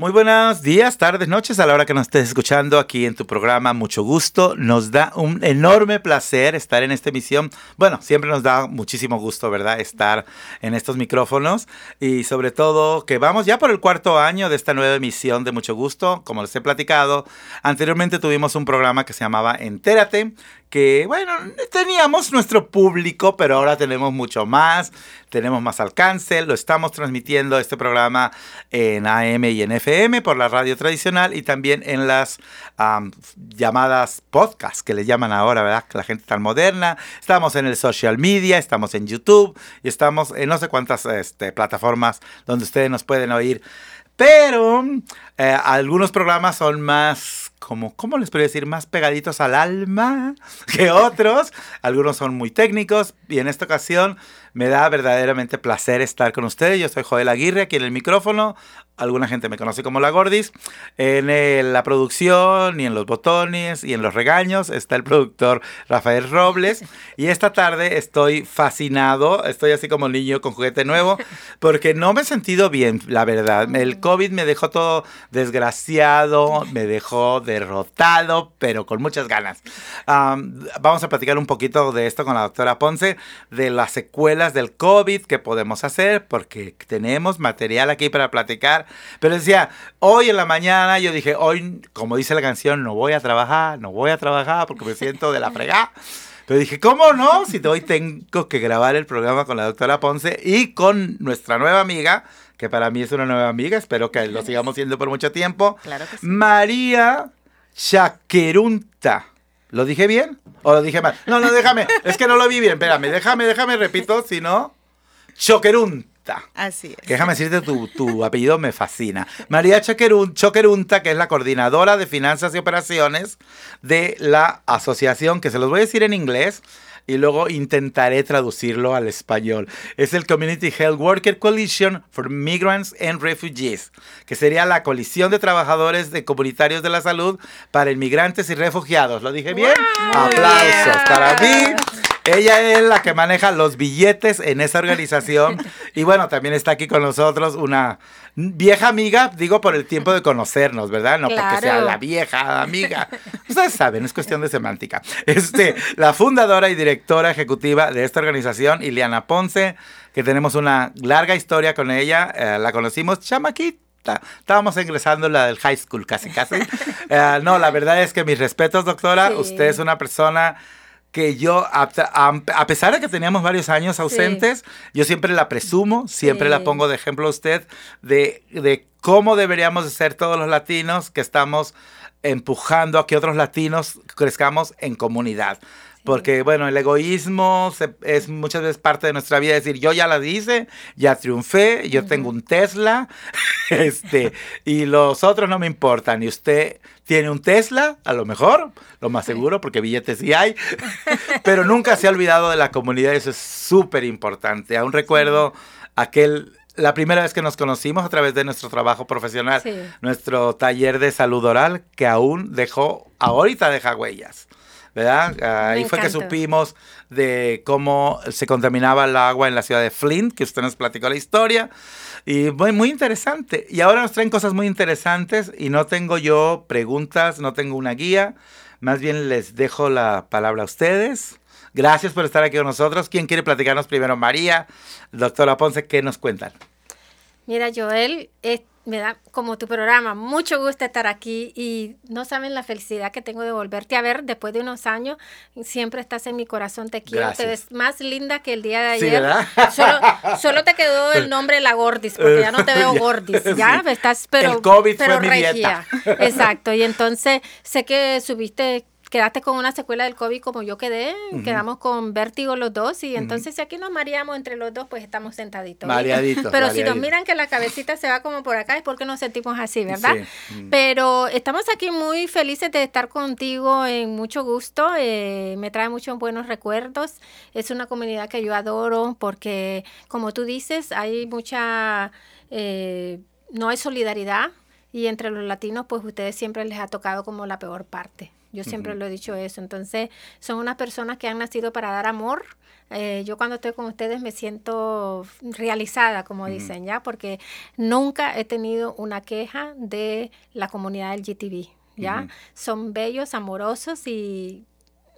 Muy buenos días, tardes, noches a la hora que nos estés escuchando aquí en tu programa. Mucho gusto. Nos da un enorme placer estar en esta emisión. Bueno, siempre nos da muchísimo gusto, ¿verdad? Estar en estos micrófonos y sobre todo que vamos ya por el cuarto año de esta nueva emisión de Mucho Gusto. Como les he platicado, anteriormente tuvimos un programa que se llamaba Entérate, que, bueno, teníamos nuestro público, pero ahora tenemos mucho más, tenemos más alcance, lo estamos transmitiendo este programa en AM y en FM por la radio tradicional y también en las llamadas podcasts que le llaman ahora, ¿verdad? La gente tan moderna. Estamos en el social media, estamos en YouTube y estamos en no sé cuántas este, plataformas donde ustedes nos pueden oír. Pero eh, algunos programas son más como, ¿cómo les podría decir? Más pegaditos al alma que otros. Algunos son muy técnicos y en esta ocasión me da verdaderamente placer estar con ustedes. Yo soy Joel Aguirre aquí en el micrófono. Alguna gente me conoce como La Gordis. En la producción y en los botones y en los regaños está el productor Rafael Robles. Y esta tarde estoy fascinado. Estoy así como niño con juguete nuevo porque no me he sentido bien, la verdad. El COVID me dejó todo desgraciado, me dejó derrotado, pero con muchas ganas. vamos a platicar un poquito de esto con la doctora Ponce, de las secuelas del COVID que podemos hacer, porque tenemos material aquí para platicar. Pero decía, hoy en la mañana yo dije, hoy, como dice la canción, no voy a trabajar, no voy a trabajar porque me siento de la fregada. Pero dije, ¿cómo no? Si hoy tengo que grabar el programa con la doctora Ponce y con nuestra nueva amiga, que para mí es una nueva amiga, espero que lo sigamos siendo por mucho tiempo. Claro que sí. María Chaquerunta. ¿Lo dije bien? ¿O lo dije mal? No, no, déjame. Es que no lo vi bien. Espérame, déjame, déjame, repito, si no. Choquerunta. Así es. Déjame decirte, tu, tu apellido me fascina. María Choquerunta, que es la coordinadora de finanzas y operaciones de la asociación, que se los voy a decir en inglés, y luego intentaré traducirlo al español. Es el Community Health Worker Coalition for Migrants and Refugees, que sería la coalición de trabajadores de comunitarios de la salud para inmigrantes y refugiados. ¿Lo dije bien? Aplausos para mí. Ella es la que maneja los billetes en esa organización. Y bueno, también está aquí con nosotros una vieja amiga, digo por el tiempo de conocernos, ¿verdad? No porque sea la vieja amiga. Ustedes saben, es cuestión de semántica. Este, la fundadora y directora ejecutiva de esta organización, Ileana Ponce, que tenemos una larga historia con ella. Eh, la conocimos chamaquita. Estábamos ingresando la del high school, casi, casi. Eh, no, la verdad es que mis respetos, doctora. Usted es una persona que yo, a, pesar de que teníamos varios años ausentes, yo siempre la presumo, siempre la pongo de ejemplo a usted, de, de cómo deberíamos de ser todos los latinos que estamos empujando a que otros latinos crezcamos en comunidad. Porque, bueno, el egoísmo es muchas veces parte de nuestra vida. decir, yo ya la hice, ya triunfé, yo tengo un Tesla, este, y los otros no me importan. Y usted tiene un Tesla, a lo mejor, lo más seguro, porque billetes sí hay, pero nunca se ha olvidado de la comunidad. Eso es súper importante. Aún recuerdo aquel la primera vez que nos conocimos a través de nuestro trabajo profesional, nuestro taller de salud oral, que aún dejó, ahorita deja huellas. ¿Verdad? Ahí fue que supimos de cómo se contaminaba el agua en la ciudad de Flint, que usted nos platicó la historia. Y muy, muy interesante. Y ahora nos traen cosas muy interesantes y no tengo yo preguntas, no tengo una guía. Más bien les dejo la palabra a ustedes. Gracias por estar aquí con nosotros. ¿Quién quiere platicarnos primero? María, doctora Ponce, ¿qué nos cuentan? Mira, Joel, me da como tu programa mucho gusto estar aquí y no saben la felicidad que tengo de volverte a ver después de unos años. Siempre estás en mi corazón, te quiero, te ves más linda que el día de ayer. solo, te quedó el nombre La Gordis, porque ya no te veo Gordis, ya estás pero el COVID fue mi regia. Exacto, y entonces sé que subiste quedaste con una secuela del COVID como yo quedé, quedamos con vértigo los dos y entonces si aquí nos mareamos entre los dos, pues estamos sentaditos. Mareaditos. Pero si nos miran que la cabecita se va como por acá es porque nos sentimos así, ¿verdad? Pero estamos aquí muy felices de estar contigo en mucho gusto, eh, me trae muchos buenos recuerdos, es una comunidad que yo adoro porque como tú dices, hay mucha, eh, no hay solidaridad y entre los latinos pues ustedes siempre les ha tocado como la peor parte. Yo siempre lo he dicho eso. Entonces, son unas personas que han nacido para dar amor. Eh, yo cuando estoy con ustedes me siento realizada, como dicen, ¿ya? Porque nunca he tenido una queja de la comunidad del GTV, ¿ya? Son bellos, amorosos y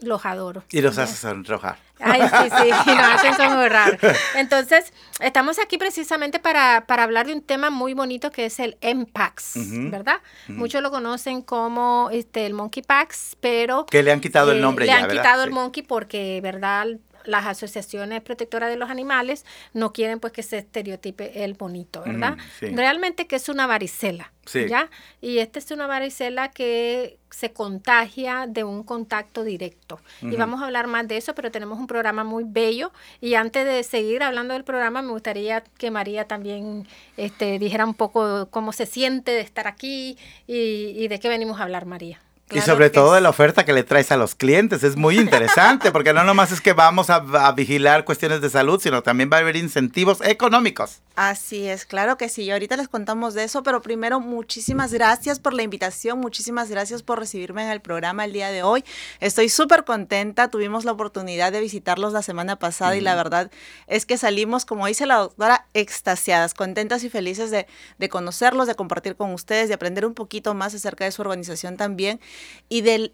los adoro. Y los haces sonrojar. Ay, sí, sí, y nos hacen sonrojar. Entonces, estamos aquí precisamente para, para, hablar de un tema muy bonito que es el MPAX, ¿verdad? Muchos lo conocen como este, el Monkey Pax, pero... Que le han quitado el eh, nombre le ya, Le han quitado el Monkey porque, ¿verdad? Las asociaciones protectoras de los animales no quieren pues que se estereotipe el bonito, ¿verdad? Realmente que es una varicela, ¿ya? Y esta es una varicela que se contagia de un contacto directo. Y vamos a hablar más de eso, pero tenemos un programa muy bello. Y antes de seguir hablando del programa, me gustaría que María también este, dijera un poco cómo se siente de estar aquí y de qué venimos a hablar, María y sobre todo de la oferta que le traes a los clientes. Es muy interesante porque no nomás es que vamos a, vigilar cuestiones de salud, sino también va a haber incentivos económicos. Así es, claro que sí. Ahorita les contamos de eso, pero primero muchísimas gracias por la invitación, muchísimas gracias por recibirme en el programa el día de hoy. Estoy súper contenta. Tuvimos la oportunidad de visitarlos la semana pasada y la verdad es que salimos, como dice la doctora, extasiadas, contentas y felices de, de conocerlos, de compartir con ustedes, de aprender un poquito más acerca de su organización también y de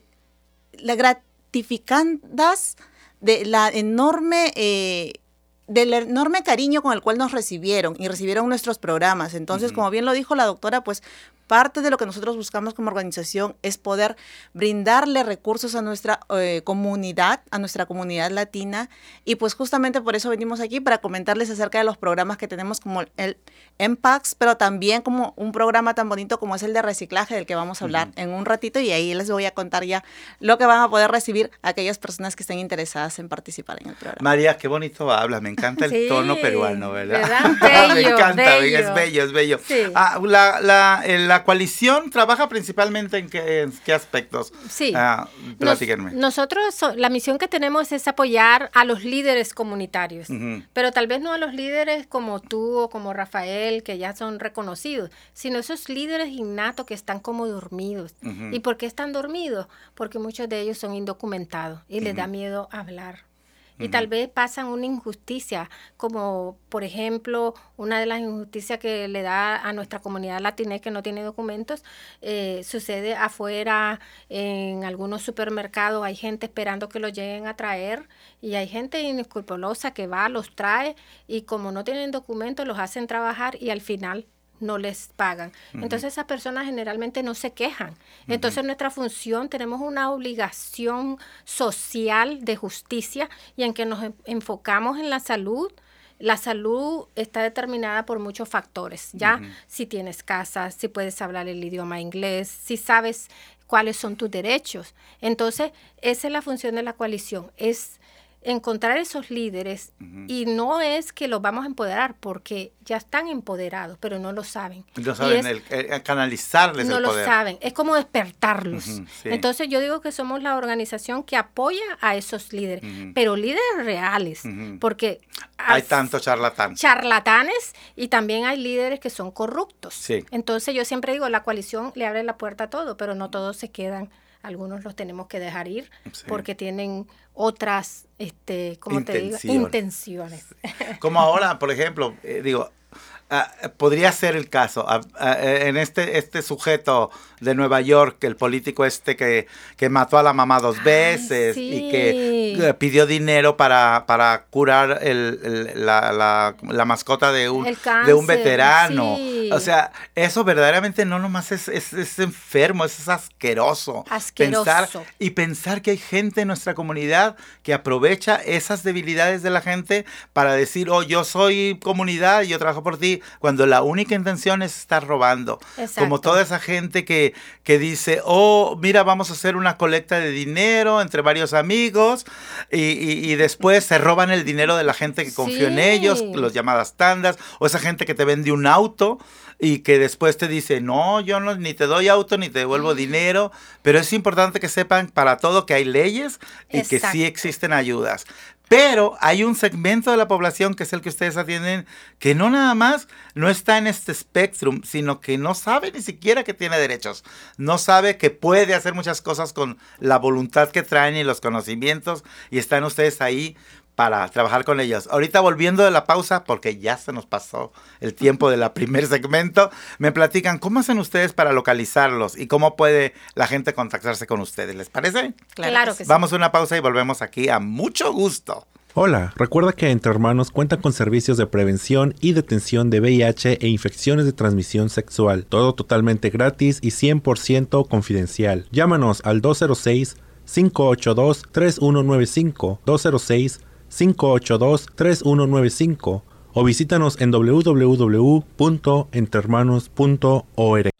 la gratificandas de la enorme eh, del enorme cariño con el cual nos recibieron y recibieron nuestros programas. Entonces, como bien lo dijo la doctora, pues parte de lo que nosotros buscamos como organización es poder brindarle recursos a nuestra eh, comunidad, a nuestra comunidad latina. Y pues justamente por eso venimos aquí para comentarles acerca de los programas que tenemos como el MPAX, pero también como un programa tan bonito como es el de reciclaje del que vamos a hablar en un ratito y ahí les voy a contar ya lo que van a poder recibir aquellas personas que estén interesadas en participar en el programa. María, qué bonito habla, me encanta el tono peruano, ¿verdad? Bello, me encanta, es bello, es bello. Ah, la, la, la coalición trabaja principalmente en qué, aspectos? Sí. Ah, nosotros, la misión que tenemos es apoyar a los líderes comunitarios, pero tal vez no a los líderes como tú o como Rafael, que ya son reconocidos, sino esos líderes innatos que están como dormidos. ¿Y por qué están dormidos? Porque muchos de ellos son indocumentados y les da miedo hablar y tal vez pasan una injusticia, como por ejemplo una de las injusticias que le da a nuestra comunidad latina que no tiene documentos, eh, sucede afuera en algunos supermercados, hay gente esperando que lo lleguen a traer y hay gente inescrupulosa que va, los trae y como no tienen documentos los hacen trabajar y al final no les pagan. Entonces esas personas generalmente no se quejan. Entonces nuestra función, tenemos una obligación social de justicia y en que nos enfocamos en la salud. La salud está determinada por muchos factores, ¿ya? Si tienes casa, si puedes hablar el idioma inglés, si sabes cuáles son tus derechos. Entonces, esa es la función de la coalición, es encontrar esos líderes y no es que los vamos a empoderar porque ya están empoderados, pero no lo saben. No saben el, canalizarles no lo saben, es como despertarlos. Entonces yo digo que somos la organización que apoya a esos líderes, pero líderes reales, porque hay tantos charlatanes. Charlatanes y también hay líderes que son corruptos. Entonces yo siempre digo, la coalición le abre la puerta a todo, pero no todos se quedan algunos los tenemos que dejar ir porque tienen otras, este, ¿cómo te digo? Intenciones. Como ahora, por ejemplo, eh, digo, Ah, podría ser el caso. Ah, ah, en este, este sujeto de Nueva York, el político este que, que mató a la mamá dos veces y que eh, pidió dinero para, para curar el, la, la, mascota de un, de un veterano. O sea, eso verdaderamente no nomás es, es, enfermo, es, asqueroso. Asqueroso. Pensar, y pensar que hay gente en nuestra comunidad que aprovecha esas debilidades de la gente para decir, oh, yo soy comunidad yo trabajo por ti cuando la única intención es estar robando. Como toda esa gente que, que dice, oh, mira, vamos a hacer una colecta de dinero entre varios amigos y, después se roban el dinero de la gente que confió en ellos, los llamadas tandas, o esa gente que te vende un auto y que después te dice, no, yo no, ni te doy auto ni te devuelvo dinero, pero es importante que sepan para todo que hay leyes y que sí existen ayudas. Pero hay un segmento de la población que es el que ustedes atienden que no nada más no está en este spectrum, sino que no sabe ni siquiera que tiene derechos. No sabe que puede hacer muchas cosas con la voluntad que traen y los conocimientos y están ustedes ahí para trabajar con ellos. Ahorita volviendo de la pausa, porque ya se nos pasó el tiempo del primer segmento, me platican cómo hacen ustedes para localizarlos y cómo puede la gente contactarse con ustedes. ¿Les parece? Claro, que sí. Vamos a una pausa y volvemos aquí a mucho gusto. Hola, recuerda que Entre Hermanos cuenta con servicios de prevención y detención de VIH e infecciones de transmisión sexual. Todo totalmente gratis y 100% confidencial. Llámanos al 206 582 3195 206 582-3195 o visítanos en www.entermanos.org.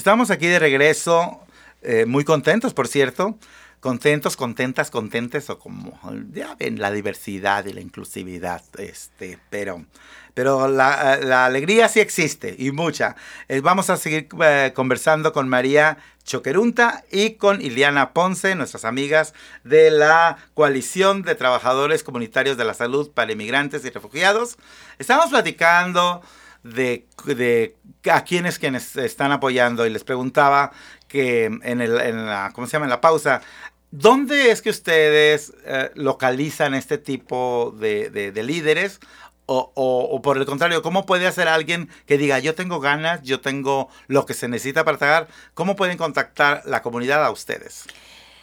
Estamos aquí de regreso, eh, muy contentos, por cierto. Contentos, contentas, contentes, o como ya ven, la diversidad y la inclusividad. Este, pero pero la, alegría sí existe y mucha. Eh, vamos a seguir eh, conversando con María Choquerunta y con Iliana Ponce, nuestras amigas de la Coalición de Trabajadores Comunitarios de la Salud para Inmigrantes y Refugiados. Estamos platicando de, a quienes quienes están apoyando y les preguntaba que en, el, en la, ¿cómo se llama? En la pausa, ¿dónde es que ustedes eh, localizan este tipo de, de líderes o, o, por el contrario, ¿cómo puede hacer alguien que diga, yo tengo ganas, yo tengo lo que se necesita para trabajar? ¿Cómo pueden contactar la comunidad a ustedes?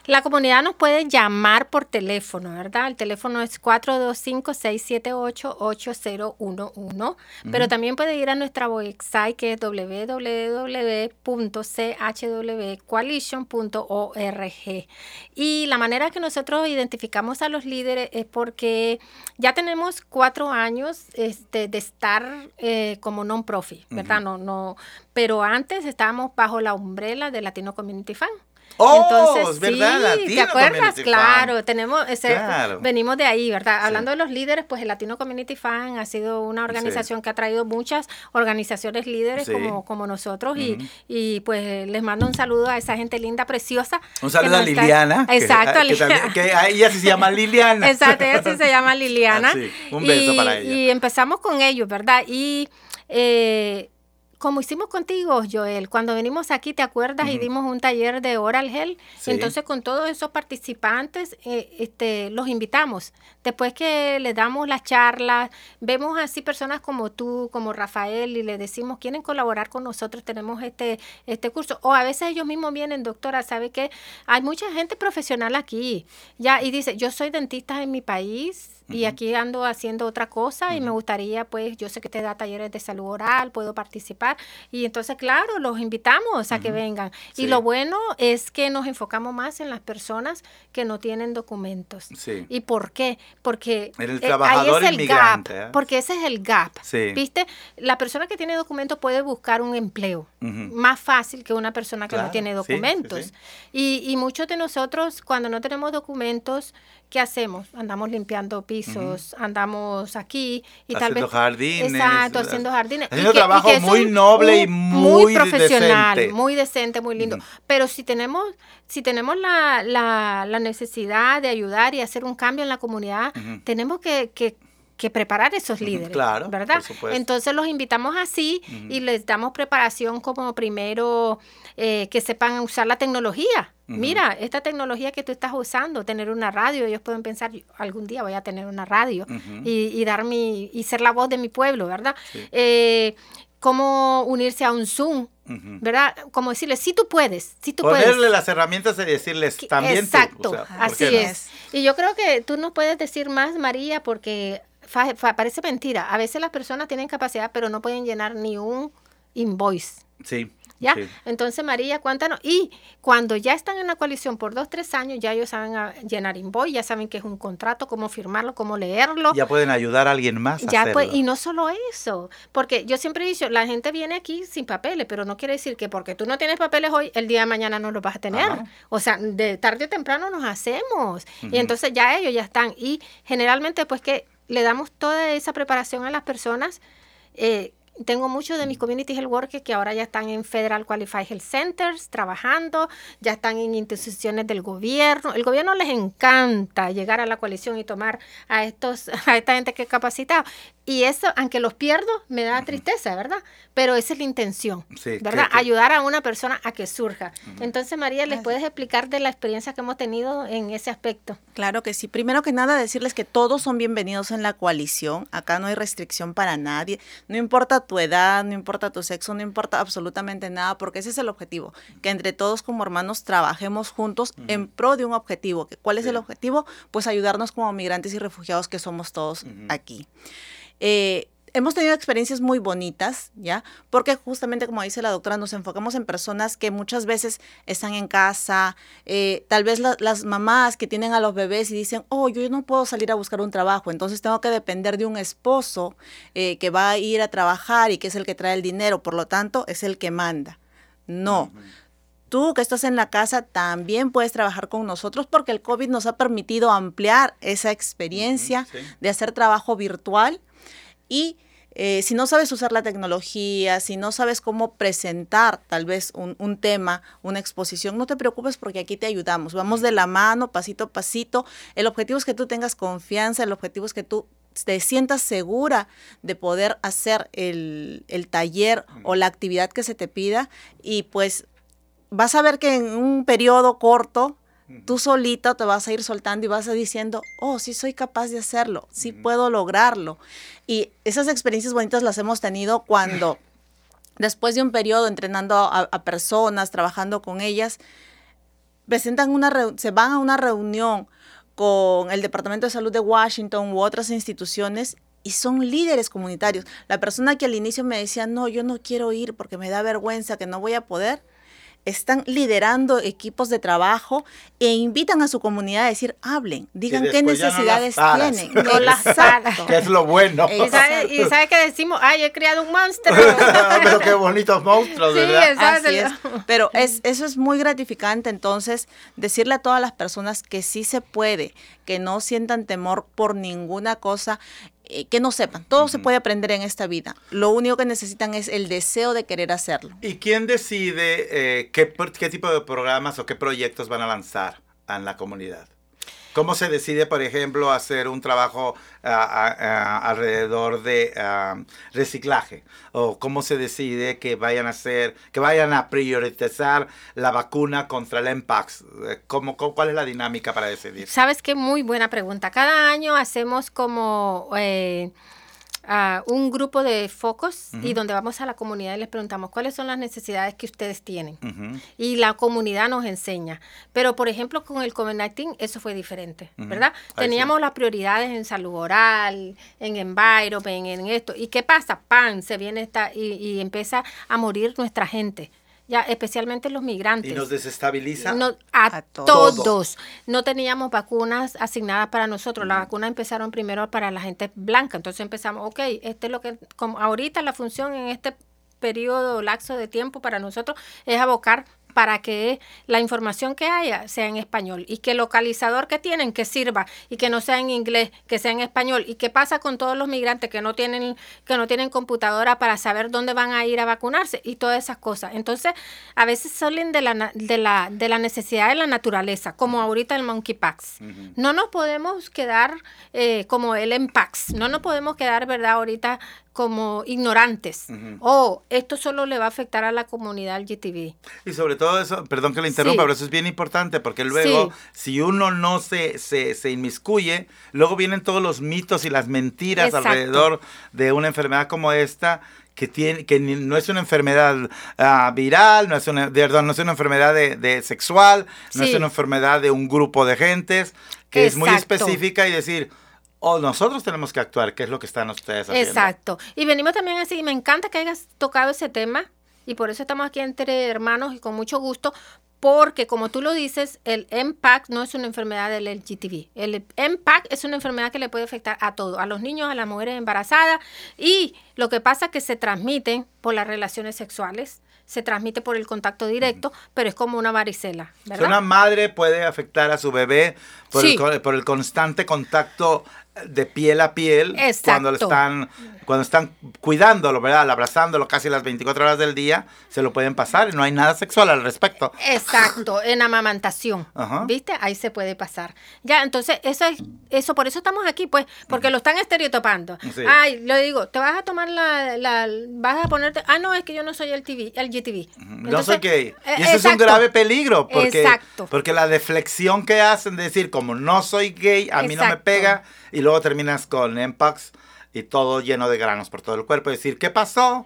La comunidad nos puede llamar por teléfono, ¿verdad? El teléfono es 425-678-8011, pero también puede ir a nuestra website que es www.chwcoalition.org. Y la manera que nosotros identificamos a los líderes es porque ya tenemos cuatro años este, de estar eh, como non-profit, ¿verdad? no, no, pero antes estábamos bajo la umbrella de Latino Community Fund. Oh, Entonces, ¿verdad? Sí, ¿te acuerdas? Claro, tenemos ese, venimos de ahí, ¿verdad? Hablando de los líderes, pues el Latino Community Fund ha sido una organización que ha traído muchas organizaciones líderes como, como nosotros y, y, pues les mando un saludo a esa gente linda, preciosa. Un saludo a Liliana. Exacto, que, que, ella sí se llama Liliana. Exacto, ella sí se llama Liliana. Ah, un beso para ella. Y empezamos con ellos, ¿verdad? Y eh, como hicimos contigo, Joel, cuando venimos aquí, ¿te acuerdas? Y dimos un taller de Oral Health. Entonces, con todos esos participantes, eh, este, los invitamos. Después que les damos las charlas, vemos así personas como tú, como Rafael, y le decimos, ¿quieren colaborar con nosotros? Tenemos este, este curso. O a veces ellos mismos vienen, doctora, ¿sabe qué? Hay mucha gente profesional aquí. Ya, y dice, yo soy dentista en mi país, y aquí ando haciendo otra cosa y me gustaría, pues, yo sé que te da talleres de salud oral, puedo participar. Y entonces, claro, los invitamos a que vengan. Y lo bueno es que nos enfocamos más en las personas que no tienen documentos. Sí. ¿Y por qué? Porque el trabajador ahí es el gap. ¿eh? Porque ese es el gap. ¿Viste? La persona que tiene documentos puede buscar un empleo más fácil que una persona que no tiene documentos. y, y muchos de nosotros, cuando no tenemos documentos, ¿qué hacemos? Andamos limpiando pisos, andamos aquí y tal vez jardines, exacto, haciendo jardines, haciendo trabajo muy noble y muy, profesional, muy decente, muy lindo. Pero si tenemos si tenemos la, la, la, necesidad de ayudar y hacer un cambio en la comunidad, tenemos que, que que preparar esos líderes, claro, ¿verdad? Entonces los invitamos así y les damos preparación como primero eh, que sepan usar la tecnología. Mira, esta tecnología que tú estás usando, tener una radio, ellos pueden pensar, algún día voy a tener una radio y, dar mi, y ser la voz de mi pueblo, ¿verdad? Eh, cómo unirse a un Zoom, ¿verdad? Como decirles, si tú puedes, si tú Ponerle puedes. las herramientas y decirles también Exacto, tú. así es. Y yo creo que tú nos puedes decir más, María, porque parece mentira. A veces las personas tienen capacidad, pero no pueden llenar ni un invoice. Sí. ¿Ya? Entonces, María, cuéntanos. Y cuando ya están en la coalición por dos, tres años, ya ellos saben llenar invoice, ya saben que es un contrato, cómo firmarlo, cómo leerlo. Ya pueden ayudar a alguien más. A ya y no solo eso, porque yo siempre he dicho, la gente viene aquí sin papeles, pero no quiere decir que porque tú no tienes papeles hoy, el día de mañana no los vas a tener. O sea, de tarde o temprano nos hacemos. Y entonces ya ellos ya están. Y generalmente, pues que le damos toda esa preparación a las personas. Eh, tengo muchos de mis community health workers que ahora ya están en Federal Qualified Health Centers trabajando, ya están en instituciones del gobierno. El gobierno les encanta llegar a la coalición y tomar a estos a esta gente que he capacitado. Y eso, aunque los pierdo, me da tristeza, ¿verdad? Pero esa es la intención, ¿verdad? Ayudar a una persona a que surja. Entonces, María, ¿les puedes explicar de la experiencia que hemos tenido en ese aspecto? Claro que sí. Primero que nada, decirles que todos son bienvenidos en la coalición. Acá no hay restricción para nadie. No importa tu edad, no importa tu sexo, no importa absolutamente nada, porque ese es el objetivo. Que entre todos como hermanos trabajemos juntos en pro de un objetivo. ¿Cuál es el objetivo? Pues ayudarnos como migrantes y refugiados que somos todos aquí. Eh, hemos tenido experiencias muy bonitas, ¿ya? Porque justamente como dice la doctora, nos enfocamos en personas que muchas veces están en casa, eh, tal vez las mamás que tienen a los bebés y dicen, oh, yo no puedo salir a buscar un trabajo, entonces tengo que depender de un esposo eh, que va a ir a trabajar y que es el que trae el dinero, por lo tanto, es el que manda. No. Tú que estás en la casa también puedes trabajar con nosotros porque el COVID nos ha permitido ampliar esa experiencia de hacer trabajo virtual y eh, si no sabes usar la tecnología, si no sabes cómo presentar tal vez un, tema, una exposición, no te preocupes porque aquí te ayudamos. Vamos de la mano, pasito a pasito. El objetivo es que tú tengas confianza, el objetivo es que tú te sientas segura de poder hacer el, el taller o la actividad que se te pida y pues vas a ver que en un periodo corto tú solito te vas a ir soltando y vas a diciendo, oh, sí soy capaz de hacerlo, sí puedo lograrlo. Y esas experiencias bonitas las hemos tenido cuando, después de un periodo entrenando a, personas, trabajando con ellas, presentan una se van a una reunión con el Departamento de Salud de Washington u otras instituciones y son líderes comunitarios. La persona que al inicio me decía, no, yo no quiero ir porque me da vergüenza, que no voy a poder, están liderando equipos de trabajo e invitan a su comunidad a decir, hablen, digan qué necesidades tienen, no las Que es lo bueno. Y sabe, que decimos, ay, he creado un monstruo. Pero qué bonitos monstruos, ¿verdad? Así es. Pero es, eso es muy gratificante, entonces, decirle a todas las personas que sí se puede, que no sientan temor por ninguna cosa eh, que no sepan. Todo se puede aprender en esta vida. Lo único que necesitan es el deseo de querer hacerlo. ¿Y quién decide eh, qué, qué tipo de programas o qué proyectos van a lanzar en la comunidad? ¿Cómo se decide, por ejemplo, hacer un trabajo alrededor de reciclaje? ¿O cómo se decide que vayan a hacer, que vayan a priorizar la vacuna contra el MPAX? ¿Cómo, cuál es la dinámica para decidir? Sabes qué muy buena pregunta. Cada año hacemos como... Eh, un grupo de focos y donde vamos a la comunidad y les preguntamos cuáles son las necesidades que ustedes tienen. Y la comunidad nos enseña. Pero, por ejemplo, con el COVID-19 eso fue diferente, ¿verdad? Teníamos las prioridades en salud oral, en environment, en esto. ¿Y qué pasa? ¡Pam! Se viene esta y, y empieza a morir nuestra gente ya especialmente los migrantes. ¿Y nos desestabiliza? a, todos. No teníamos vacunas asignadas para nosotros. Las vacunas empezaron primero para la gente blanca. Entonces empezamos, ok, este es lo que, como ahorita la función en este periodo laxo de tiempo para nosotros es abocar para que la información que haya sea en español y que el localizador que tienen que sirva y que no sea en inglés, que sea en español. ¿Y qué pasa con todos los migrantes que no tienen que no tienen computadora para saber dónde van a ir a vacunarse y todas esas cosas? Entonces, a veces salen de la de la de la necesidad de la naturaleza, como ahorita el monkeypox. No nos podemos quedar eh, como el empax, no nos podemos quedar, ¿verdad? Ahorita como ignorantes. O esto solo le va a afectar a la comunidad LGTB. Y sobre todo eso, perdón que le interrumpa, pero eso es bien importante porque luego, si uno no se, se, inmiscuye, luego vienen todos los mitos y las mentiras alrededor de una enfermedad como esta que tiene que no es una enfermedad ah, viral, no es una, perdón, no es una enfermedad de, sexual, no es una enfermedad de un grupo de gentes, que es muy específica y decir, o nosotros tenemos que actuar, ¿qué es lo que están ustedes haciendo. Exacto. Y venimos también así, me encanta que hayas tocado ese tema, y por eso estamos aquí entre hermanos y con mucho gusto, porque como tú lo dices, el MPAC no es una enfermedad del LGTB. El MPAC es una enfermedad que le puede afectar a todo, a los niños, a las mujeres embarazadas y lo que pasa es que se transmiten por las relaciones sexuales, se transmite por el contacto directo, pero es como una varicela. ¿verdad? una madre puede afectar a su bebé por, el, por el constante contacto de piel a piel cuando están cuando están cuidándolo, ¿verdad? Abrazándolo casi las 24 horas del día, se lo pueden pasar y no hay nada sexual al respecto. Exacto, en amamantación. ¿Viste? Ahí se puede pasar. Ya, entonces, eso es eso por eso estamos aquí, pues, porque lo están estereotopando. Ay, lo digo, te vas a tomar la, la, vas a ponerte, ah, no, es que yo no soy el TV, el GTV. no soy gay. Eh, y eso es un grave peligro porque porque la deflexión que hacen de decir como no soy gay, a mí no me pega y luego terminas con Mpox y todo lleno de granos por todo el cuerpo. decir, ¿qué pasó?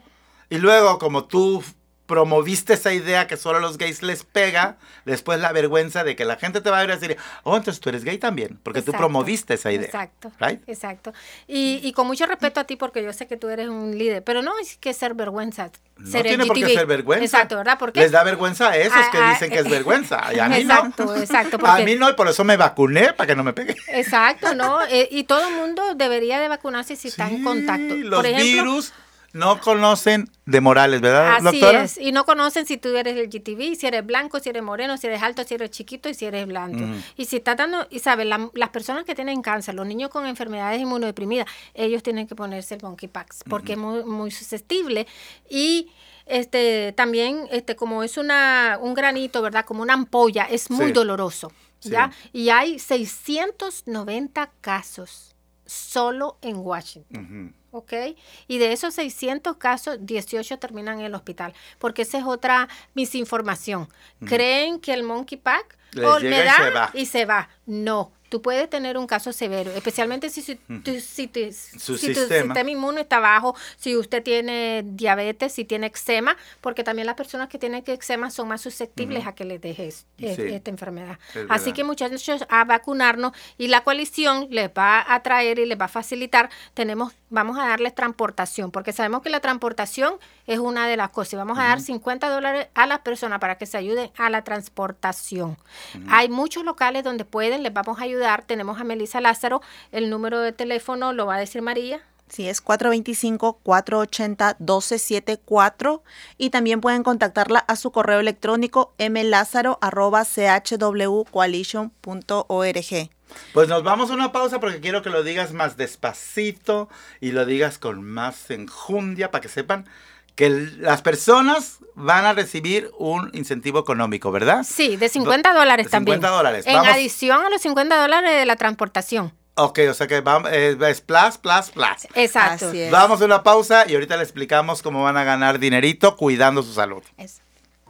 Y luego, como tú promoviste esa idea que solo a los gays les pega, después la vergüenza de que la gente te va a ver y decir, oh, entonces tú eres gay también, porque tú promoviste esa idea. Exacto. Exacto. Y, y, con mucho respeto a ti, porque yo sé que tú eres un líder, pero no es que ser vergüenza. No tiene por qué ser vergüenza. Exacto, ¿verdad? Porque les da vergüenza a esos que dicen que es vergüenza. Y a mí exacto, no. Exacto, A mí no, y por eso me vacuné, para que no me pegue. Exacto, ¿no? Eh, y todo el mundo debería de vacunarse si está en contacto. Los por ejemplo, virus no conocen de morales, ¿verdad, Así es, y no conocen si tú eres el GTV, si eres blanco, si eres moreno, si eres alto, si eres chiquito y si eres blanco. Y si está dando, y sabes, las personas que tienen cáncer, los niños con enfermedades inmunodeprimidas, ellos tienen que ponerse el monkeypox porque es muy, muy susceptible y este también este como es una un granito, ¿verdad? Como una ampolla, es muy doloroso, ¿ya? Y hay 690 casos solo en Washington. ¿Ok? Y de esos 600 casos, 18 terminan en el hospital, porque esa es otra misinformación. Creen que el monkeypox oh, me da y se va. No, tú puedes tener un caso severo, especialmente si, si, si, tu sistema. inmune está bajo, si usted tiene diabetes, si tiene eczema, porque también las personas que tienen eczema son más susceptibles a que les dejes esta enfermedad. Así que muchachos, a vacunarnos y la coalición les va a traer y les va a facilitar, tenemos, vamos a darles transportación, porque sabemos que la transportación es una de las cosas. Vamos a dar 50 dólares a las personas para que se ayuden a la transportación. Hay muchos locales donde pueden, les vamos a ayudar tenemos a Melissa Lázaro. El número de teléfono lo va a decir María. Sí, es 425-480-1274 y también pueden contactarla a su correo electrónico mlázaro.chwcoalition.org. Pues nos vamos a una pausa porque quiero que lo digas más despacito y lo digas con más enjundia para que sepan que las personas van a recibir un incentivo económico, ¿verdad? Sí, de 50 dólares también. 50 dólares. En adición a los 50 dólares de la transportación. Ok, o sea que vamos, eh, es plus, plus, plus. Exacto. Vamos a una pausa y ahorita le explicamos cómo van a ganar dinerito cuidando su salud.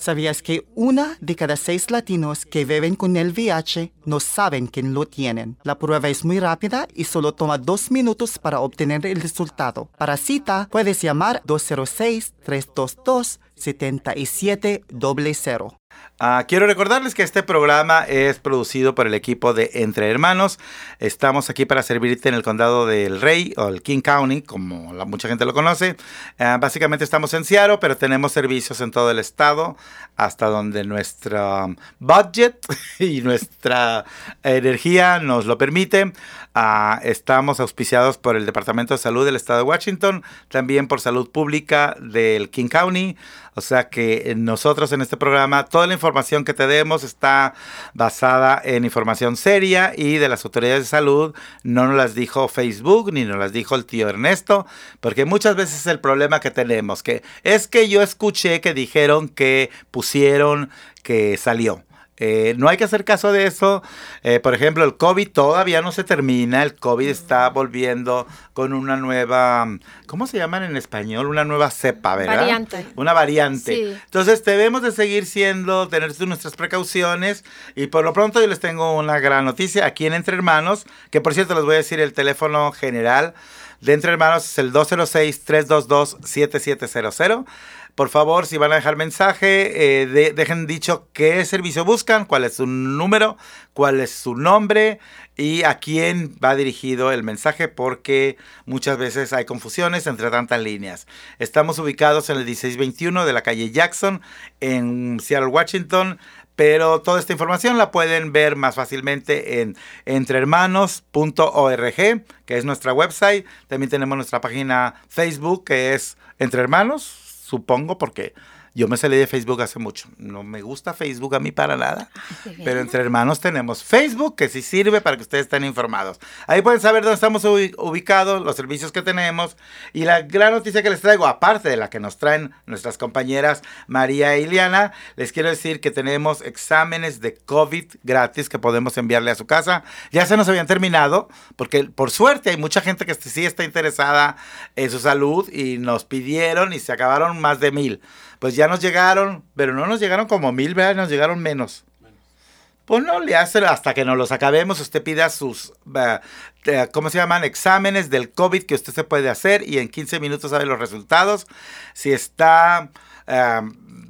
¿Sabías que una de cada seis latinos que viven con el VIH no saben que lo tienen? La prueba es muy rápida y solo toma dos minutos para obtener el resultado. Para cita, puedes llamar 206-322-7700. Ah, quiero recordarles que este programa es producido por el equipo de Entre Hermanos. Estamos aquí para servirte en el condado del Rey o el King County, como mucha gente lo conoce. Ah, básicamente estamos en Seattle, pero tenemos servicios en todo el estado, hasta donde nuestro um, budget y nuestra energía nos lo permite. Estamos auspiciados por el Departamento de Salud del estado de Washington, también por Salud Pública del King County. O sea que nosotros en este programa, toda la información que te demos está basada en información seria y de las autoridades de salud. No nos las dijo Facebook ni nos las dijo el tío Ernesto, porque muchas veces es el problema que tenemos, que es que yo escuché que dijeron que pusieron que salió. Eh, no hay que hacer caso de eso. Eh, por ejemplo, el COVID todavía no se termina. El COVID está volviendo con una nueva, ¿cómo se llaman en español? Una nueva cepa, ¿verdad? Variante. Una variante. Entonces debemos de seguir siendo, tener nuestras precauciones. Y por lo pronto yo les tengo una gran noticia aquí en Entre Hermanos, que por cierto les voy a decir el teléfono general de Entre Hermanos es el 206-322-7700. Por favor, si van a dejar mensaje, eh, dejen dicho qué servicio buscan, cuál es su número, cuál es su nombre y a quién va dirigido el mensaje, porque muchas veces hay confusiones entre tantas líneas. Estamos ubicados en el 1621 de la calle Jackson, en Seattle, Washington pero toda esta información la pueden ver más fácilmente en entrehermanos.org, que es nuestra website. También tenemos nuestra página Facebook, que es Entre Hermanos, supongo, porque yo me salí de Facebook hace mucho. No me gusta Facebook a mí para nada. Pero entre hermanos tenemos Facebook, que sí sirve para que ustedes estén informados. Ahí pueden saber dónde estamos ubicados, los servicios que tenemos. Y la gran noticia que les traigo, aparte de la que nos traen nuestras compañeras María e Iliana, les quiero decir que tenemos exámenes de COVID gratis que podemos enviarle a su casa. Ya se nos habían terminado, porque por suerte hay mucha gente que sí está interesada en su salud y nos pidieron y se acabaron más de mil pues ya nos llegaron, pero no nos llegaron como mil, ¿verdad? Nos llegaron menos. Pues no le hace hasta que nos los acabemos. Usted pida sus, ¿cómo se llaman? Exámenes del COVID que usted se puede hacer y en 15 minutos sabe los resultados. Si está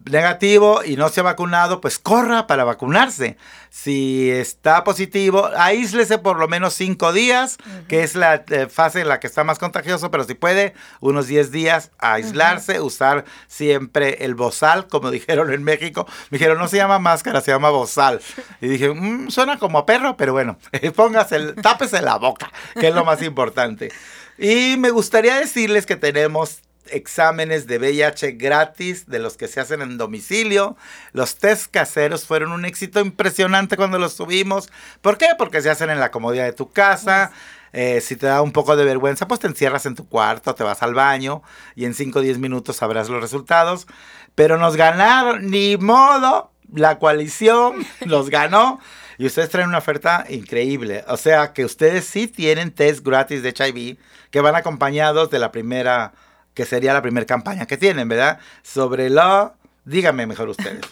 negativo y no se ha vacunado, pues corra para vacunarse. Si está positivo, aíslese por lo menos cinco días, que es la eh, fase en la que está más contagioso, pero si puede, unos 10 días aislarse, usar siempre el bozal, como dijeron en México. Me dijeron, no se llama máscara, se llama bozal. Y dije, mm, suena como perro, pero bueno, póngase, el, tápese la boca, que es lo más importante. Y me gustaría decirles que tenemos exámenes de VIH gratis de los que se hacen en domicilio. Los test caseros fueron un éxito impresionante cuando los subimos. ¿Por qué? Porque se hacen en la comodidad de tu casa. Eh, si te da un poco de vergüenza, pues te encierras en tu cuarto, te vas al baño y en 5 o 10 minutos sabrás los resultados. Pero nos ganaron, ni modo, la coalición nos ganó. Y ustedes traen una oferta increíble. O sea que ustedes sí tienen test gratis de HIV que van acompañados de la primera que sería la primera campaña que tienen, ¿verdad? Sobre lo, díganme mejor ustedes.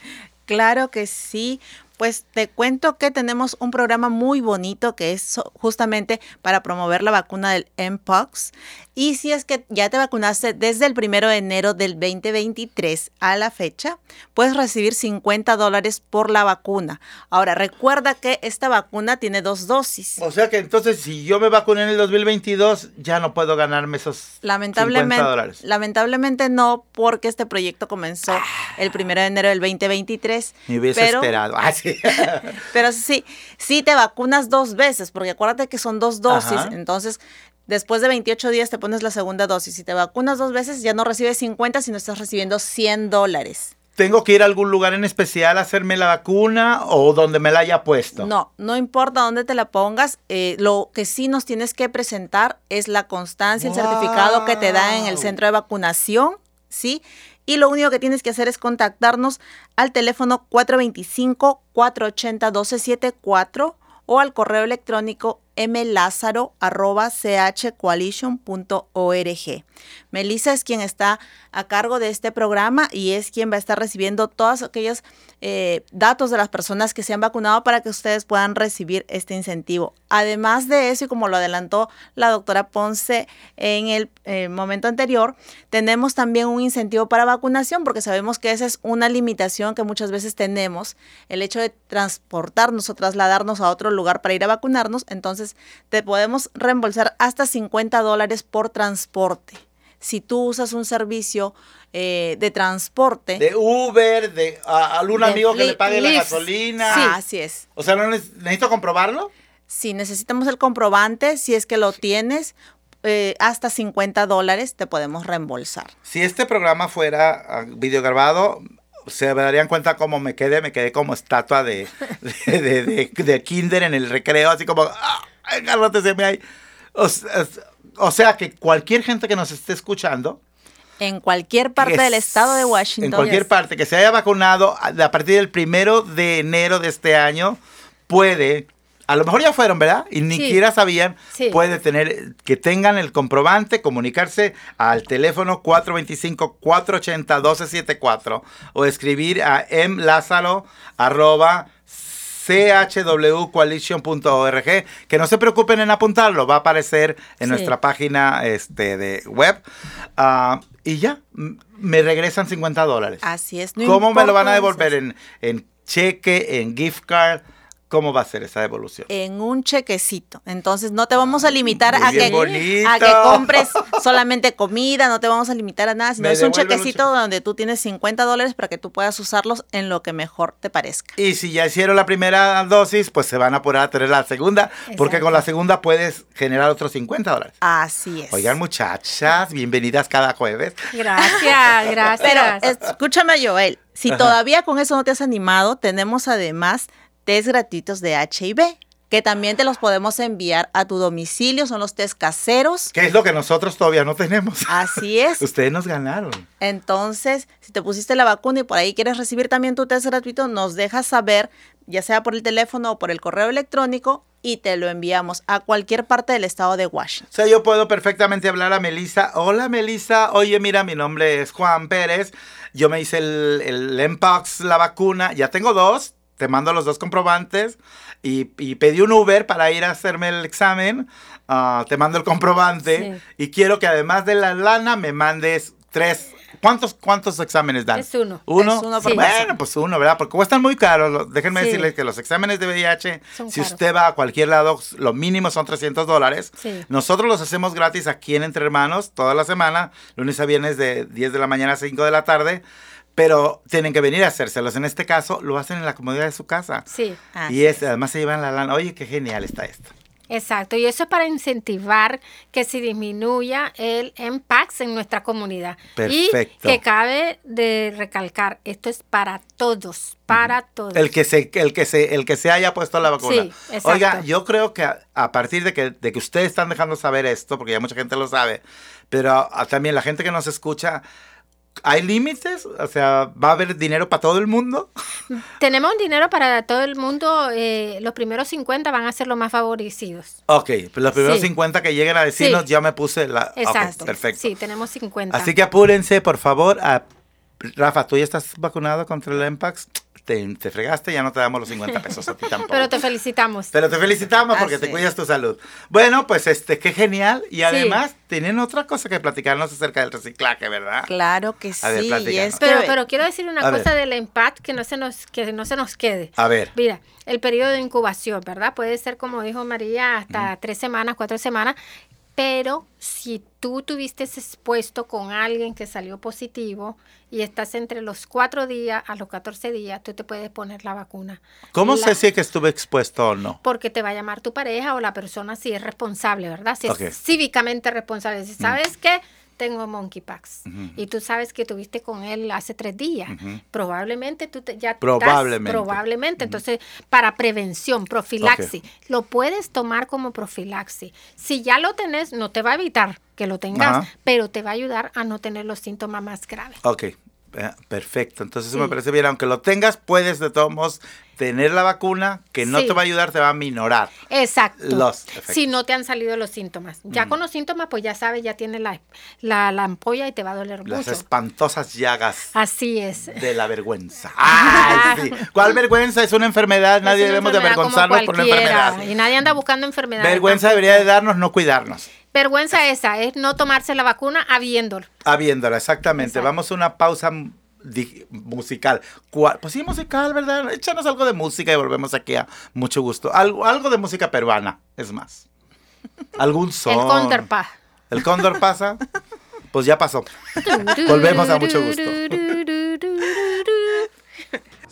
Claro que sí. Pues te cuento que tenemos un programa muy bonito que es justamente para promover la vacuna del MPOX. Y si es que ya te vacunaste desde el primero de enero del 2023 a la fecha, puedes recibir 50 dólares por la vacuna. Ahora, recuerda que esta vacuna tiene dos dosis. O sea que entonces si yo me vacuné en el 2022, ya no puedo ganarme esos lamentablemente, 50 dólares. Lamentablemente no, porque este proyecto comenzó ah. el primero de enero del 2023. Me hubiese esperado. Ah, sí. pero sí, sí te vacunas dos veces, porque acuérdate que son dos dosis. Entonces, Después de 28 días te pones la segunda dosis. Si te vacunas dos veces, ya no recibes 50, sino estás recibiendo 100 dólares. ¿Tengo que ir a algún lugar en especial a hacerme la vacuna o donde me la haya puesto? No, no importa dónde te la pongas. Eh, lo que sí nos tienes que presentar es la constancia, el certificado que te da en el centro de vacunación, ¿sí? Y lo único que tienes que hacer es contactarnos al teléfono 425-480-1274 o al correo electrónico mlázaro.chcoalition.org. Melissa es quien está a cargo de este programa y es quien va a estar recibiendo todos aquellos eh, datos de las personas que se han vacunado para que ustedes puedan recibir este incentivo. Además de eso, y como lo adelantó la doctora Ponce en el eh, momento anterior, tenemos también un incentivo para vacunación porque sabemos que esa es una limitación que muchas veces tenemos, el hecho de transportarnos o trasladarnos a otro lugar para ir a vacunarnos. Entonces, te podemos reembolsar hasta 50 dólares por transporte. Si tú usas un servicio eh, de transporte. De Uber, de algún amigo que le pague la gasolina. Sí, así es. O sea, ¿no necesito comprobarlo? Sí, necesitamos el comprobante. Si es que lo tienes, eh, hasta 50 dólares te podemos reembolsar. Si este programa fuera ah, video grabado, se darían cuenta cómo me quedé, me quedé como estatua de, de, kinder en el recreo, así como, ¡ah! se me hay. O, sea que cualquier gente que nos esté escuchando, en cualquier parte del estado de Washington. En cualquier parte que se haya vacunado a partir del primero de enero de este año, puede a lo mejor ya fueron, ¿verdad? Y ni siquiera sabían, puede tener, que tengan el comprobante, comunicarse al teléfono 425-480-1274 o escribir a mlázaro arroba chwcoalition.org. Que no se preocupen en apuntarlo, va a aparecer en Sí. nuestra página este, de web. Ah, y ya, me regresan 50 dólares. Así es. no ¿Cómo me lo van a devolver? ¿En, en cheque, en gift card? ¿Cómo va a ser esa devolución? en un chequecito. Entonces no te vamos a limitar a que, bonito. a que compres solamente comida, no te vamos a limitar a nada, sino Me es un chequecito cheque. donde tú tienes 50 dólares para que tú puedas usarlos en lo que mejor te parezca. Y si ya hicieron la primera dosis, pues se van a apurar a tener la segunda, porque con la segunda puedes generar otros 50 dólares. Así es. Oigan, muchachas, bienvenidas cada jueves. Gracias, gracias. Pero escúchame, Joel, si Ajá. todavía con eso no te has animado, tenemos además test gratuitos de HIV, que también te los podemos enviar a tu domicilio, son los test caseros. ¿Qué es lo que nosotros todavía no tenemos? Así es. Ustedes nos ganaron. Entonces, si te pusiste la vacuna y por ahí quieres recibir también tu test gratuito, nos dejas saber, ya sea por el teléfono o por el correo electrónico, y te lo enviamos a cualquier parte del estado de Washington. O sea, yo puedo perfectamente hablar a Melissa. Hola, Melissa. Oye, mira, mi nombre es Juan Pérez. Yo me hice el, el Mpox, la vacuna. Ya tengo dos. Te mando los dos comprobantes. Y, y pedí un Uber para ir a hacerme el examen. Ah, te mando el comprobante. Sí. Y quiero que además de la lana me mandes tres. ¿Cuántos, cuántos exámenes dan? Es uno. ¿Uno? Es uno por Sí. Bueno, pues uno, ¿verdad? Porque cuestan muy caros. Déjenme Sí. decirles que los exámenes de VIH, Son si caros. usted va a cualquier lado, lo mínimo son 300 dólares. Nosotros los hacemos gratis aquí en Entre Hermanos toda la semana, lunes a viernes de 10 de la mañana a 5 de la tarde, pero tienen que venir a hacérselos. En este caso, lo hacen en la comodidad de su casa. Sí, Así y es, además se llevan la lana. Oye, qué genial está esto. exacto. Y eso es para incentivar que se disminuya el MPAX en nuestra comunidad. Perfecto. Y que cabe de recalcar, esto es para todos, para todos. El que se, el que se, el que se haya puesto la vacuna. Sí, exacto. Oiga, yo creo que a, a partir de que, de que ustedes están dejando saber esto, porque ya mucha gente lo sabe, pero también la gente que nos escucha, ¿hay límites? O sea, ¿va a haber dinero para todo el mundo? Tenemos dinero para todo el mundo. eh, los primeros 50 van a ser los más favorecidos. Ok, pues los primeros Sí. 50 que lleguen a decirnos, Sí. ya me puse la... Exacto. perfecto. Sí, tenemos 50. Así que apúrense, por favor. a- Rafa, ¿tú ya estás vacunado contra el MPAX? Te, te fregaste, ya no te damos los 50 pesos a ti tampoco. Pero te felicitamos. Pero te felicitamos porque te cuidas tu salud. Bueno, pues este, qué genial. Y además, tienen otra cosa que platicarnos acerca del reciclaje, ¿verdad? Claro que sí. A ver, es Pero, pero quiero decir una A cosa ver. del EMPAT que no se nos que no se nos quede. A ver. Mira, el periodo de incubación, ¿verdad? Puede ser, como dijo María, hasta tres semanas, cuatro semanas. Pero si tú tuviste expuesto con alguien que salió positivo y estás entre los cuatro días a los 14 días, tú te puedes poner la vacuna. ¿Cómo La- sé si es que estuve expuesto o no? Porque te va a llamar tu pareja o la persona si es responsable, ¿verdad? Si es cívicamente responsable. Si sabes que tengo monkeypox Ujú. y tú sabes que tuviste con él hace tres días, probablemente tú te, ya estás- Probablemente. probablemente. Entonces, para prevención, profilaxis, lo puedes tomar como profilaxis. Si ya lo tenés, no te va a evitar que lo tengas, pero te va a ayudar a no tener los síntomas más graves. Ok, eh, perfecto. Entonces eso me parece bien. Aunque lo tengas, puedes de todos modos tener la vacuna que no Sí. te va a ayudar, te va a minorar. Exacto. Los efectos. si no te han salido los síntomas. Ya con los síntomas, pues ya sabes, ya tienes la, la, la ampolla y te va a doler Las mucho. espantosas llagas Así es. de la vergüenza. ¡Ay, sí! ¿Cuál vergüenza? Es una enfermedad. Nadie debemos de avergonzarnos por una enfermedad. Y nadie anda buscando enfermedades. Vergüenza tampoco. debería de darnos no cuidarnos. Vergüenza esa, es no tomarse la vacuna habiéndolo. Habiéndola, exactamente. Exacto. Vamos a una pausa musical. ¿Cuál? Pues sí, musical, ¿verdad? Échanos algo de música y volvemos aquí a mucho gusto. Algo, algo de música peruana, es más. Algún son. El Condorpa. ¿El cóndor pasa? Pues ya pasó. Volvemos a mucho gusto.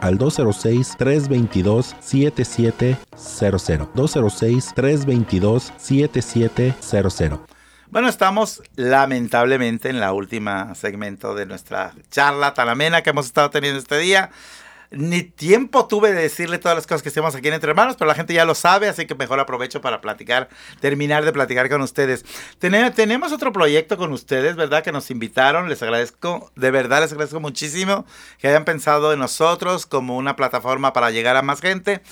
al 206-322-7700. 206-322-7700. Bueno, estamos lamentablemente en la última segmento de nuestra charla tan amena que hemos estado teniendo este día. Ni tiempo tuve de decirle todas las cosas que hacemos aquí en Entre Hermanos, pero la gente ya lo sabe, así que mejor aprovecho para platicar, terminar de platicar con ustedes. tenemos otro proyecto con ustedes, ¿verdad? Que nos invitaron, les agradezco, de verdad les agradezco muchísimo que hayan pensado en nosotros como una plataforma para llegar a más gente.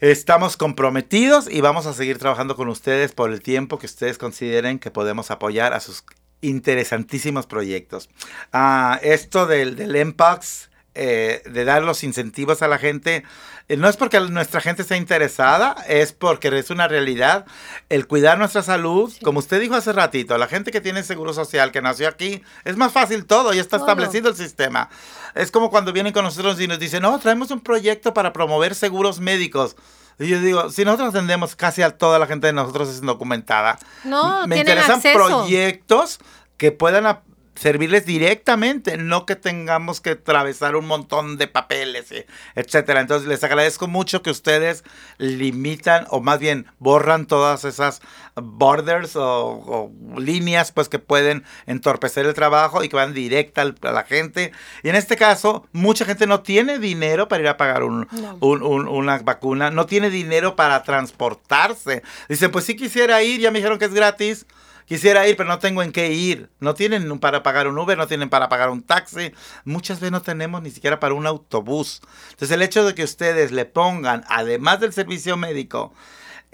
Estamos comprometidos y vamos a seguir trabajando con ustedes por el tiempo que ustedes consideren que podemos apoyar a sus interesantísimos proyectos. Ah, esto del, del MPAX, eh, de dar los incentivos a la gente, eh, no es porque nuestra gente esté interesada, es porque es una realidad. El cuidar nuestra salud, como usted dijo hace ratito, la gente que tiene seguro social, que nació aquí, es más fácil todo, ya está establecido el sistema. Es como cuando vienen con nosotros y nos dicen, no, traemos un proyecto para promover seguros médicos. Y yo digo, si nosotros atendemos casi a toda la gente de nosotros es documentada, no, me interesan proyectos que puedan servirles directamente, no que tengamos que atravesar un montón de papeles, etcétera. Entonces les agradezco mucho que ustedes limitan o más bien borran todas esas borders o, líneas pues que pueden entorpecer el trabajo y que van directa a la gente. Y en este caso, mucha gente no tiene dinero para ir a pagar un, una vacuna, no tiene dinero para transportarse. Dicen, pues si quisiera ir, ya me dijeron que es gratis Quisiera ir, pero no tengo en qué ir. No tienen para pagar un Uber, no tienen para pagar un taxi. Muchas veces no tenemos ni siquiera para un autobús. Entonces el hecho de que ustedes le pongan, además del servicio médico,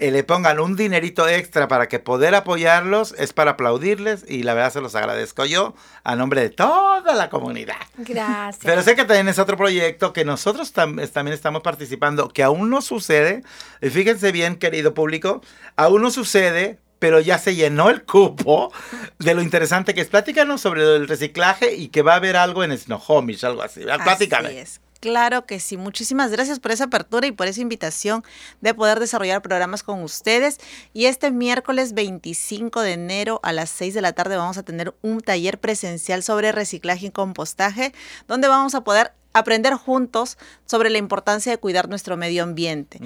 eh, le pongan un dinerito extra para que poder apoyarlos es para aplaudirles y la verdad se los agradezco yo a nombre de toda la comunidad. Gracias. Pero sé que también es otro proyecto que nosotros también estamos participando, que aún no sucede. Y fíjense bien, querido público, aún no sucede, pero ya se llenó el cupo de lo interesante que es. Platícanos sobre el reciclaje y que va a haber algo en Snohomish, algo así. Platícame. Así Claro que sí. Muchísimas gracias por esa apertura y por esa invitación de poder desarrollar programas con ustedes. Y este miércoles 25 de enero a las 6 de la tarde vamos a tener un taller presencial sobre reciclaje y compostaje, donde vamos a poder aprender juntos sobre la importancia de cuidar nuestro medio ambiente.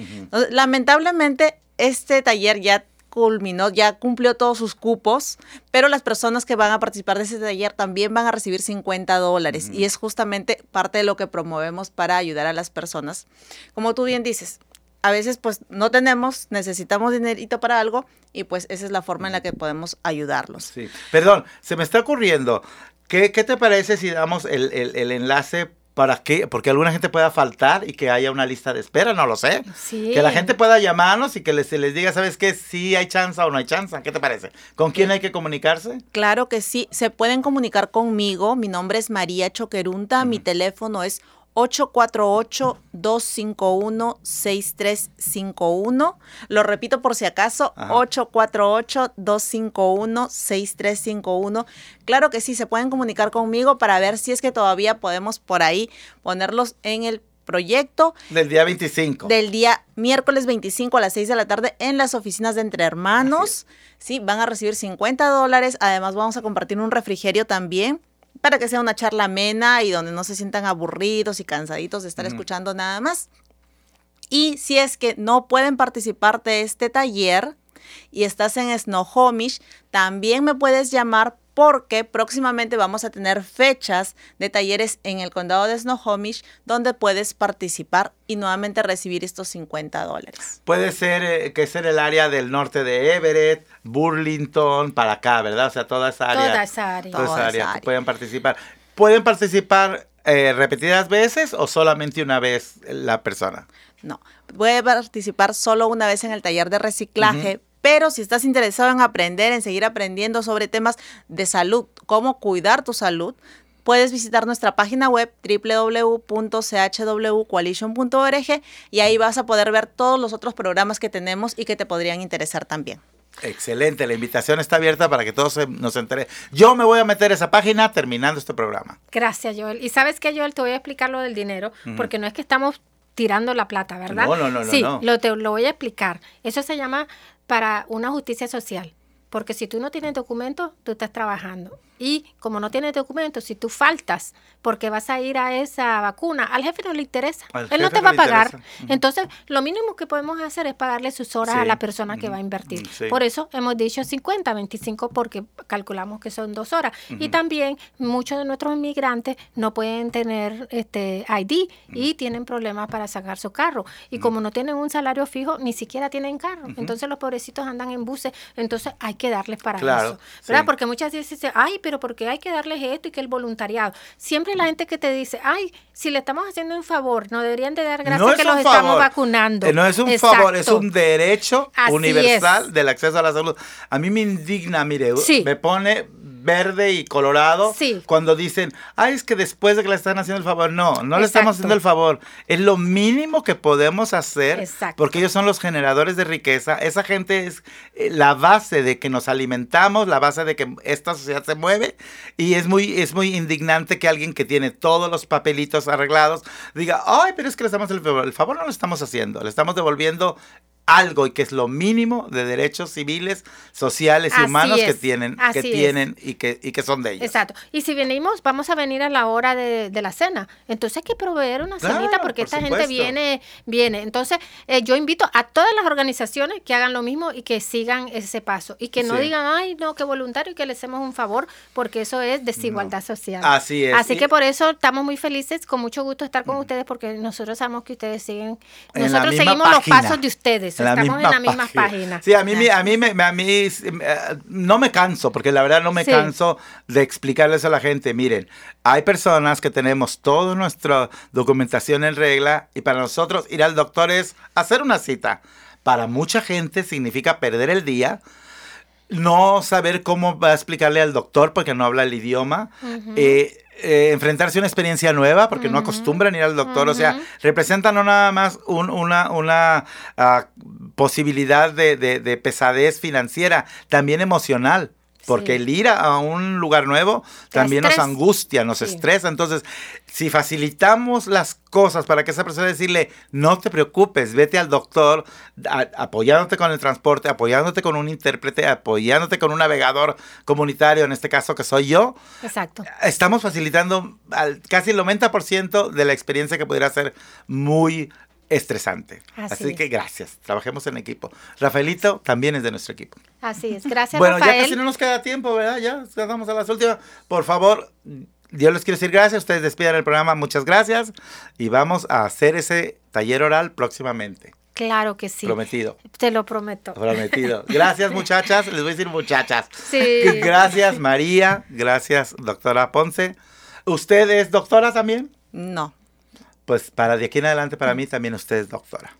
Lamentablemente, este taller ya culminó, ya cumplió todos sus cupos, pero las personas que van a participar de ese taller también van a recibir 50 dólares y es justamente parte de lo que promovemos para ayudar a las personas. Como tú bien dices, a veces pues no tenemos, necesitamos dinerito para algo y pues esa es la forma en la que podemos ayudarlos. Sí. Perdón, se me está ocurriendo, ¿qué, qué te parece si damos el, el, el enlace ¿Para qué? Porque alguna gente pueda faltar y que haya una lista de espera, no lo sé. Que la gente pueda llamarnos y que les, se les diga, ¿sabes qué? Si hay chance o no hay chance. ¿Qué te parece? ¿Con quién hay que comunicarse? Claro que sí. Se pueden comunicar conmigo. Mi nombre es María Choquerunta. Mi teléfono es 848-251-6351. Lo repito por si acaso, 848-251-6351. Claro que sí, se pueden comunicar conmigo para ver si es que todavía podemos por ahí ponerlos en el proyecto. Del día 25. Del día miércoles 25 a las 6 de la tarde en las oficinas de Entre Hermanos. Sí, van a recibir 50 dólares. Además, vamos a compartir un refrigerio también para que sea una charla amena y donde no se sientan aburridos y cansaditos de estar escuchando nada más. Y si es que no pueden participar de este taller y estás en Snohomish, también me puedes llamar porque próximamente vamos a tener fechas de talleres en el condado de Snohomish donde puedes participar y nuevamente recibir estos 50 dólares. Puede ser eh, que sea el área del norte de Everett, Burlington, para acá, ¿verdad? O sea, toda esa área. Toda esa área. Toda esa área, pueden participar. ¿Pueden participar eh, repetidas veces o solamente una vez la persona? No, puede participar solo una vez en el taller de reciclaje, pero si estás interesado en aprender, en seguir aprendiendo sobre temas de salud, cómo cuidar tu salud, puedes visitar nuestra página web www.chwcoalition.org y ahí vas a poder ver todos los otros programas que tenemos y que te podrían interesar también. Excelente, la invitación está abierta para que todos nos enteren. Yo me voy a meter a esa página terminando este programa. Gracias, Joel. Y sabes que, Joel, te voy a explicar lo del dinero, porque no es que estamos tirando la plata, ¿verdad? No, no, no, sí, no. Lo, te, lo voy a explicar. Eso se llama para una justicia social. Porque si tú no tienes documentos, tú estás trabajando. Y como no tienes documentos, si tú faltas porque vas a ir a esa vacuna, al jefe no le interesa. Él no te va a pagar. Entonces, lo mínimo que podemos hacer es pagarle sus horas a la persona que va a invertir. Por eso hemos dicho 50, 25, porque calculamos que son dos horas. Y también muchos de nuestros inmigrantes no pueden tener este ID y tienen problemas para sacar su carro. Y como no tienen un salario fijo, ni siquiera tienen carro. Entonces, los pobrecitos andan en buses. Entonces, hay que darles para eso. ¿Verdad? Porque muchas veces dicen, ay, pero porque hay que darles esto y que el voluntariado. Siempre la gente que te dice, ay, si le estamos haciendo un favor, no deberían de dar gracias que los estamos vacunando. Eh, no es un favor, es un derecho universal del acceso a la salud. A mí me indigna, mire, me pone verde y colorado cuando dicen, ay, es que después de que le están haciendo el favor. No, no le estamos haciendo el favor. Es lo mínimo que podemos hacer porque ellos son los generadores de riqueza. Esa gente es eh, la base de que nos alimentamos, la base de que esta sociedad se mueve y es muy, es muy indignante que alguien que tiene todos los papelitos arreglados diga, ay, pero es que le estamos el favor. El favor no lo estamos haciendo, le estamos devolviendo algo y que es lo mínimo de derechos civiles, sociales y humanos que tienen, que tienen y que, y que son de ellos. Exacto. Y si venimos, vamos a venir a la hora de, la cena. Entonces hay que proveer una cenita porque esta gente viene, viene. Entonces, eh, yo invito a todas las organizaciones que hagan lo mismo y que sigan ese paso. Y que no digan, ay, no, que voluntario y que le hacemos un favor, porque eso es desigualdad social. Así es. Así que por eso estamos muy felices, con mucho gusto estar con ustedes, porque nosotros sabemos que ustedes siguen, nosotros seguimos los pasos de ustedes estamos en la misma página. Sí, a mí, a mí, me, a mí eh, no me canso, porque la verdad no me canso de explicarles a la gente, miren, hay personas que tenemos toda nuestra documentación en regla y para nosotros ir al doctor es hacer una cita. Para mucha gente significa perder el día, no saber cómo va a explicarle al doctor porque no habla el idioma. Eh, enfrentarse a una experiencia nueva porque no acostumbran ir al doctor. O sea, representan no nada más una, una ah, posibilidad de, de, pesadez financiera, también emocional. Porque el ir a un lugar nuevo también nos angustia, nos estresa. Entonces, si facilitamos las cosas para que esa persona decirle, no te preocupes, vete al doctor, apoyándote con el transporte, apoyándote con un intérprete, apoyándote con un navegador comunitario, en este caso que soy yo. Exacto. Estamos facilitando al, casi el 90% de la experiencia que pudiera ser muy estresante. Así, que gracias, trabajemos en equipo. Rafaelito también es de nuestro equipo. Así es, gracias. Bueno, ya casi no nos queda tiempo, ¿verdad? Ya estamos a las últimas. Por favor, yo les quiero decir gracias, ustedes despidan el programa, muchas gracias y vamos a hacer ese taller oral próximamente. Claro que sí. Prometido. Te lo prometo. Prometido. Gracias, muchachas. Les voy a decir muchachas. Sí. Gracias, María. Gracias, doctora Ponce. ¿Usted es doctora también? No pues para de aquí en adelante para mí también usted es doctora.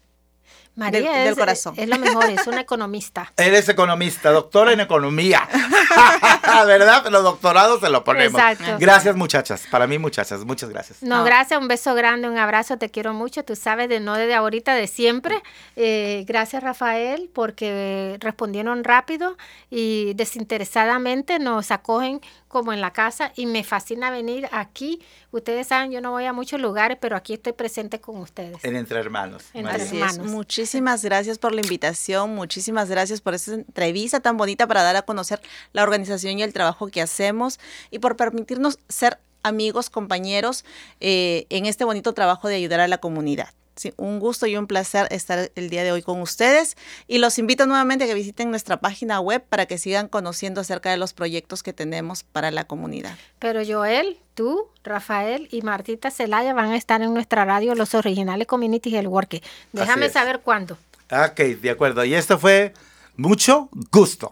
María del, corazón. Es, lo mejor, es una economista. Eres economista, doctora en economía. ¿Verdad? Los doctorados se lo ponemos. Exacto. Gracias, muchachas. Para mí, muchachas. Muchas gracias. No, gracias. Un beso grande, un abrazo. Te quiero mucho. Tú sabes, de no desde ahorita, de siempre. Eh, gracias, Rafael, porque respondieron rápido y desinteresadamente nos acogen como en la casa y me fascina venir aquí. Ustedes saben, yo no voy a muchos lugares, pero aquí estoy presente con ustedes. En Entre Hermanos. Entre Hermanos. Muchísimas gracias por la invitación, muchísimas gracias por esta entrevista tan bonita para dar a conocer la organización y el trabajo que hacemos y por permitirnos ser amigos, compañeros eh, en este bonito trabajo de ayudar a la comunidad un gusto y un placer estar el día de hoy con ustedes y los invito nuevamente a que visiten nuestra página web para que sigan conociendo acerca de los proyectos que tenemos para la comunidad. Pero Joel, tú, Rafael y Martita Celaya van a estar en nuestra radio Los Originales Community Health Work. Déjame saber cuándo. Ok, de acuerdo. Y esto fue mucho gusto.